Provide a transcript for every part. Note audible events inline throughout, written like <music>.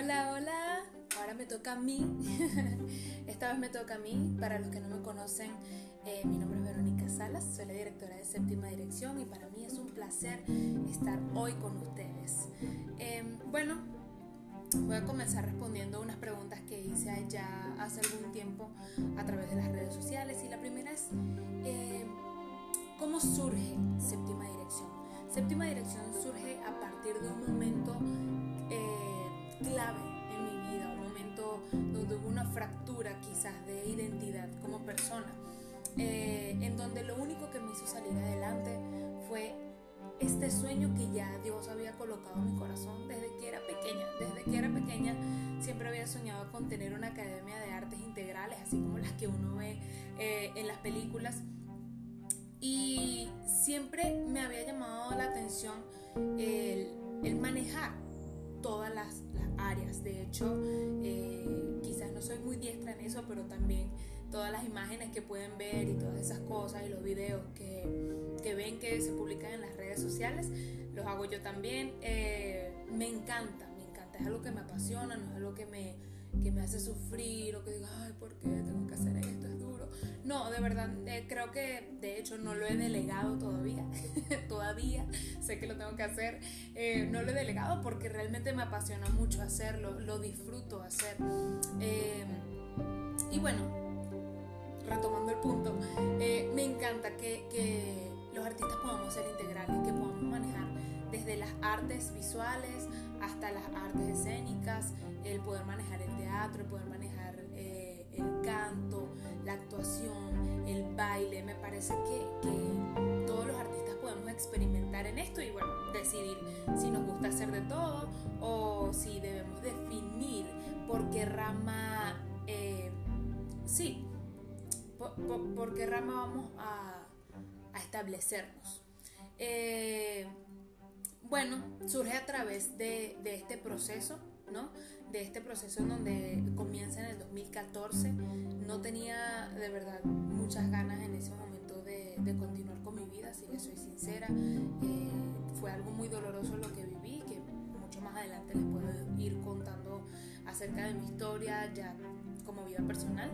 Hola, hola. Ahora me toca a mí. <laughs> Esta vez me toca a mí. Para los que no me conocen, eh, mi nombre es Verónica Salas. Soy la directora de Séptima Dirección y para mí es un placer estar hoy con ustedes. Em, bueno, voy a comenzar respondiendo unas preguntas que hice ya hace algún tiempo a través de las redes sociales. Y la primera es, eh, ¿cómo surge Séptima Dirección? Séptima Dirección surge a partir de un momento clave en mi vida, un momento donde hubo una fractura quizás de identidad como persona, eh, en donde lo único que me hizo salir adelante fue este sueño que ya Dios había colocado en mi corazón desde que era pequeña. Desde que era pequeña siempre había soñado con tener una academia de artes integrales, así como las que uno ve eh, en las películas. Y siempre me había llamado la atención el, el manejar todas las, áreas. De hecho, eh, quizás no soy muy diestra en eso, pero también todas las imágenes que pueden ver y todas esas cosas y los videos que, que ven que se publican en las redes sociales, los hago yo también. Eh, me encanta, me encanta. Es algo que me apasiona, no es algo que me, que me hace sufrir o que diga, ay, ¿por qué tengo que hacer esto? No, de verdad, eh, creo que de hecho no lo he delegado todavía. <laughs> todavía sé que lo tengo que hacer. Eh, no lo he delegado porque realmente me apasiona mucho hacerlo, lo disfruto hacer. Eh, y bueno, retomando el punto, me encanta que, que los artistas podamos ser integrales, que podamos manejar desde las artes visuales hasta las artes escénicas, el poder manejar el teatro, el poder manejar Me parece que, todos los artistas podemos experimentar en esto y bueno, decidir si nos gusta hacer de todo o si debemos definir por qué rama, eh, sí, por, qué rama vamos a, establecernos. Eh, bueno, surge a través de este proceso, ¿no? De este proceso en donde comienza en el 2014. No tenía de verdad muchas ganas en ese momento de, continuar con mi vida, si les soy sincera. Eh, fue algo muy doloroso lo que viví, que mucho más adelante les puedo ir contando acerca de mi historia ya como vida personal.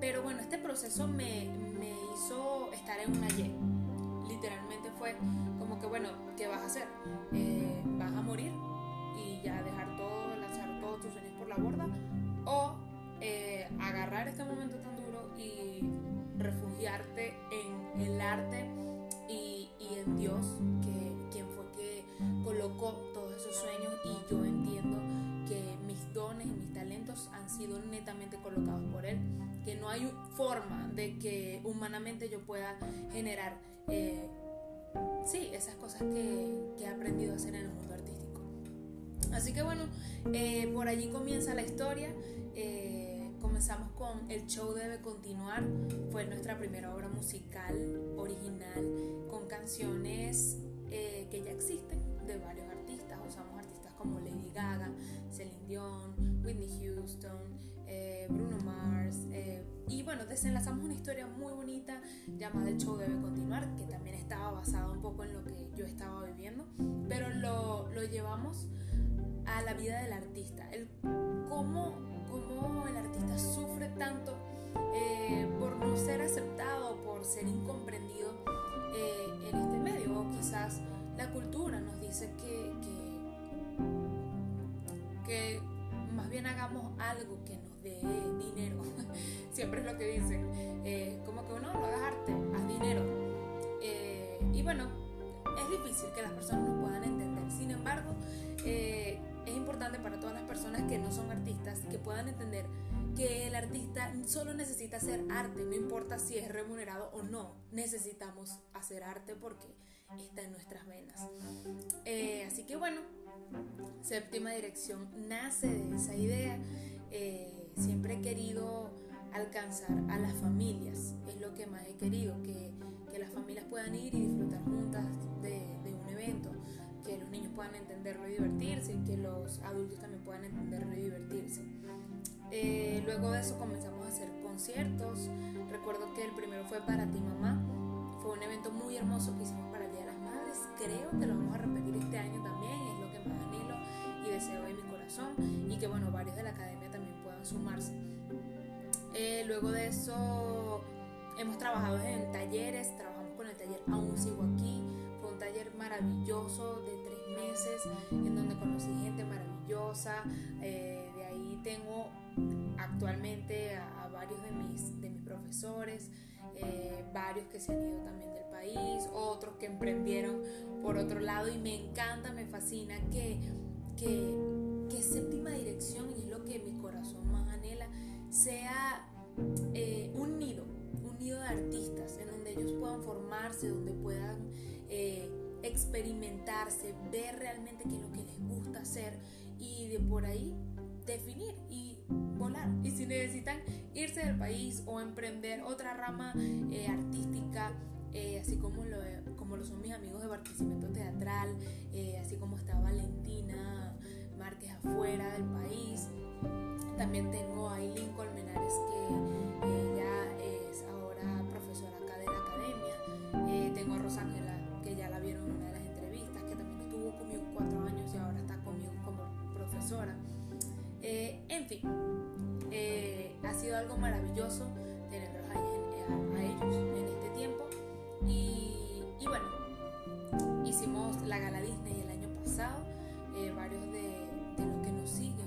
Pero bueno, este proceso me, me hizo estar en una Y. Literalmente fue como que, bueno, ¿qué vas a hacer? Eh, ¿Vas a morir? La borda o eh, agarrar este momento tan duro y refugiarte en el arte y, en Dios, que quien fue que colocó todos esos sueños y yo entiendo que mis dones y mis talentos han sido netamente colocados por Él, que no hay forma de que humanamente yo pueda generar, eh, sí, esas cosas que, que he aprendido a hacer en el mundo artístico. Así que bueno, eh, por allí comienza la historia. Eh, comenzamos con El show debe continuar. Fue nuestra primera obra musical original con canciones eh, que ya existen de varios artistas. Usamos artistas como Lady Gaga, Celine Dion, Whitney Houston, Bruno. Y bueno, desenlazamos una historia muy bonita llamada El show debe continuar, que también estaba basada un poco en lo que yo estaba viviendo, pero lo, lo llevamos a la vida del artista, el cómo, cómo el artista sufre tanto eh, por no ser aceptado, por ser incomprendido eh, en este medio, o quizás la cultura nos dice que, que, más bien hagamos algo que nos siempre es lo que dicen, eh, como que uno no hagas arte, haz dinero. y bueno, es difícil que las personas nos puedan entender, sin embargo, es importante para todas las personas que no son artistas que puedan entender que el artista solo necesita hacer arte, no importa si es remunerado o no, necesitamos hacer arte porque está en nuestras venas. Eh, así que bueno, séptima dirección nace de esa idea. Eh, siempre he querido alcanzar a las familias, es lo que más he querido, que, que las familias puedan ir y disfrutar juntas de, de un evento que los niños puedan entenderlo y divertirse que los adultos también puedan entenderlo y divertirse. Eh, luego de eso comenzamos a hacer conciertos. Recuerdo que el primero fue para ti mamá. Fue un evento muy hermoso que hicimos para el Día de las Madres. Creo que lo vamos a repetir este año también. Es lo que más anhelo y deseo de mi corazón. Y que bueno, varios de la academia también puedan sumarse. Eh, luego de eso hemos trabajado en talleres, trabajamos con el taller Aún Sigo Aquí, fue un taller maravilloso de tres meses en donde conocí gente maravillosa, eh, de ahí tengo actualmente a, varios de mis, de mis profesores, eh, varios que se han ido también del país, otros que emprendieron por otro lado. Y me encanta, me fascina que, que, séptima dirección, y experimentarse, ver realmente qué es lo que les gusta hacer y de por ahí definir y volar. Y si necesitan irse del país o emprender otra rama eh, artística, así como lo, como lo son mis amigos de Barquisimeto Teatral, así como está Valentina Márquez afuera del país, también tengo a Aileen Colmenares, que ella Eh, en fin, eh, ha sido algo maravilloso tenerlos a, a, ellos en este tiempo. Y, bueno, hicimos la gala Disney el año pasado. varios de, los que nos siguen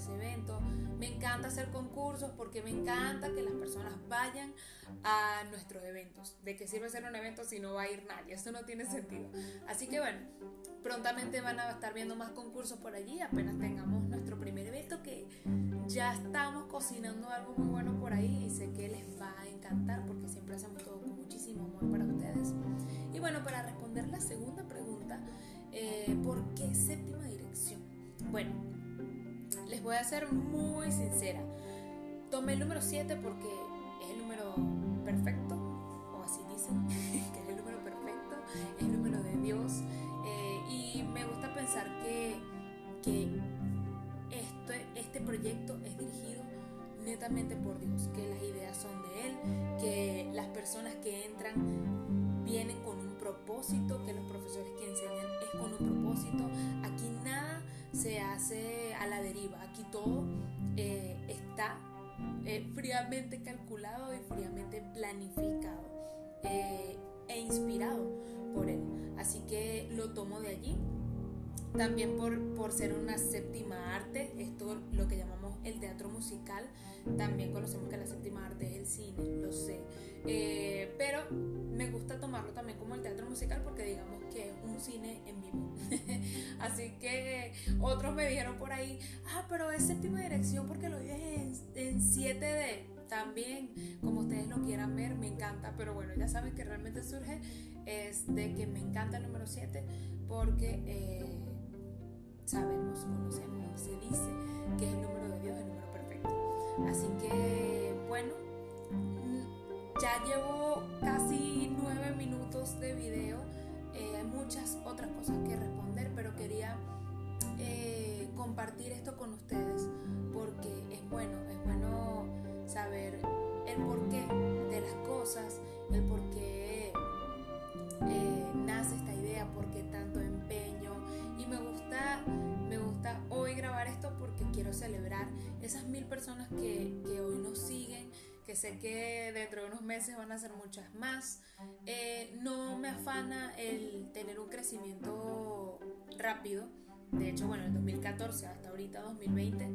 ese evento. Me encanta hacer concursos porque me encanta que las personas vayan a nuestros eventos. ¿De qué sirve hacer un evento si no va a ir nadie? Eso no tiene sentido. Así que bueno, prontamente van a estar viendo más concursos por allí. Apenas tengamos nuestro primer evento que ya estamos cocinando algo muy bueno por ahí y sé que les va a encantar porque siempre hacemos todo con muchísimo amor para ustedes. Y bueno, para responder la segunda pregunta, eh, ¿por qué séptima dirección? Bueno, les voy a ser muy sincera. Tomé el número 7 porque es el número perfecto, o así dicen, <laughs> que es el número perfecto, es el número de Dios. Eh, y me gusta pensar que, que este, este proyecto es dirigido netamente por Dios, que las ideas son de Él, que las personas que entran vienen con un propósito, que los profesores que enseñan es con un propósito. Aquí nada se hace a la deriva. Aquí todo eh, está eh, fríamente calculado y fríamente planificado eh, e inspirado por él. Así que lo tomo de allí. También por, por ser una séptima arte, esto lo que llamamos el teatro musical, también conocemos que la séptima arte es el cine, lo sé. pero me gusta tomarlo también como el teatro musical porque digamos que es un cine en vivo. <laughs> Así que otros me dijeron por ahí, ah, pero es séptima dirección porque lo dices en, 7D. También, como ustedes lo quieran ver, me encanta, pero bueno, ya saben que realmente surge es de que me encanta el número 7 porque eh, sabemos, conocemos, se dice que es el número de Dios, el número perfecto. Así que, bueno, ya llevo porque quiero celebrar esas mil personas que, que hoy nos siguen que sé que dentro de unos meses van a ser muchas más. Eh, no me afana el tener un crecimiento rápido. De hecho, bueno, en 2014 hasta ahorita 2020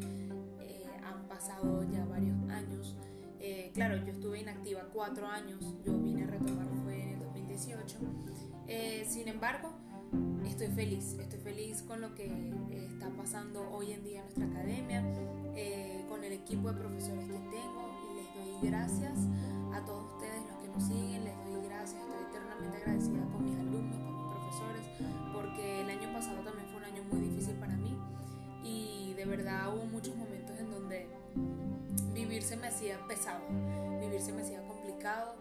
eh, han pasado ya varios años. Eh, claro, yo estuve inactiva cuatro años, yo vine a retomar fue en el 2018. sin embargo, estoy feliz, estoy feliz con lo que está pasando hoy en día en nuestra academia, con el equipo de profesores que tengo doy gracias a todos ustedes los que nos siguen, les doy gracias, estoy eternamente agradecida con mis alumnos, con mis profesores, porque el año pasado también fue un año muy difícil para mí y de verdad hubo muchos momentos en donde vivir se me hacía pesado, vivir se me hacía complicado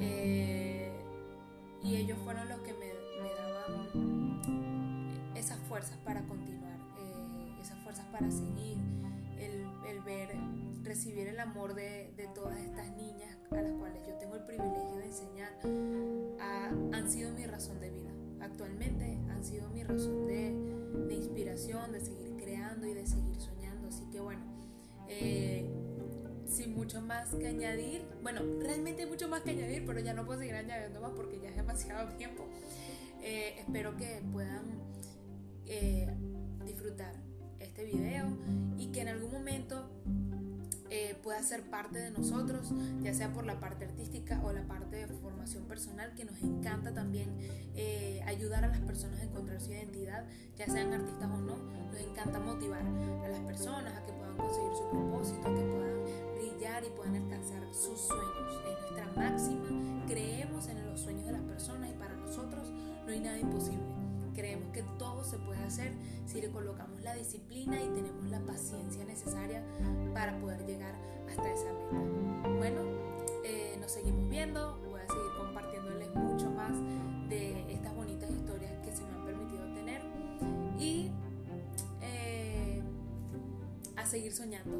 eh, y ellos fueron los que me, fuerzas para continuar, eh, esas fuerzas para seguir, el, el ver recibir el amor de, de, todas estas niñas a las cuales yo tengo el privilegio de enseñar han sido mi razón de vida. Actualmente han sido mi razón de, de, inspiración, de seguir creando y de seguir soñando. Así que bueno, eh, sin mucho más que añadir, bueno, realmente hay mucho más que añadir, pero ya no puedo seguir añadiendo más porque ya es demasiado <laughs> tiempo. Eh, espero que puedan eh, disfrutar este video y que en algún momento eh, pueda ser parte de nosotros, ya sea por la parte artística o la parte de formación personal, que nos encanta también eh, ayudar a las personas a encontrar su identidad, ya sean artistas o no, nos encanta motivar a las personas a que puedan conseguir su propósito, a que puedan brillar y puedan alcanzar sus sueños. Es nuestra máxima, creemos en los sueños de las personas y para nosotros no hay nada imposible. Creemos que todo se puede hacer si le colocamos la disciplina y tenemos la paciencia necesaria para poder llegar hasta esa meta. Bueno, eh, nos seguimos viendo, voy a seguir compartiéndoles mucho más de estas bonitas historias que se me han permitido tener y eh, a seguir soñando.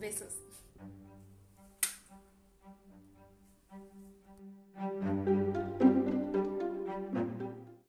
Besos.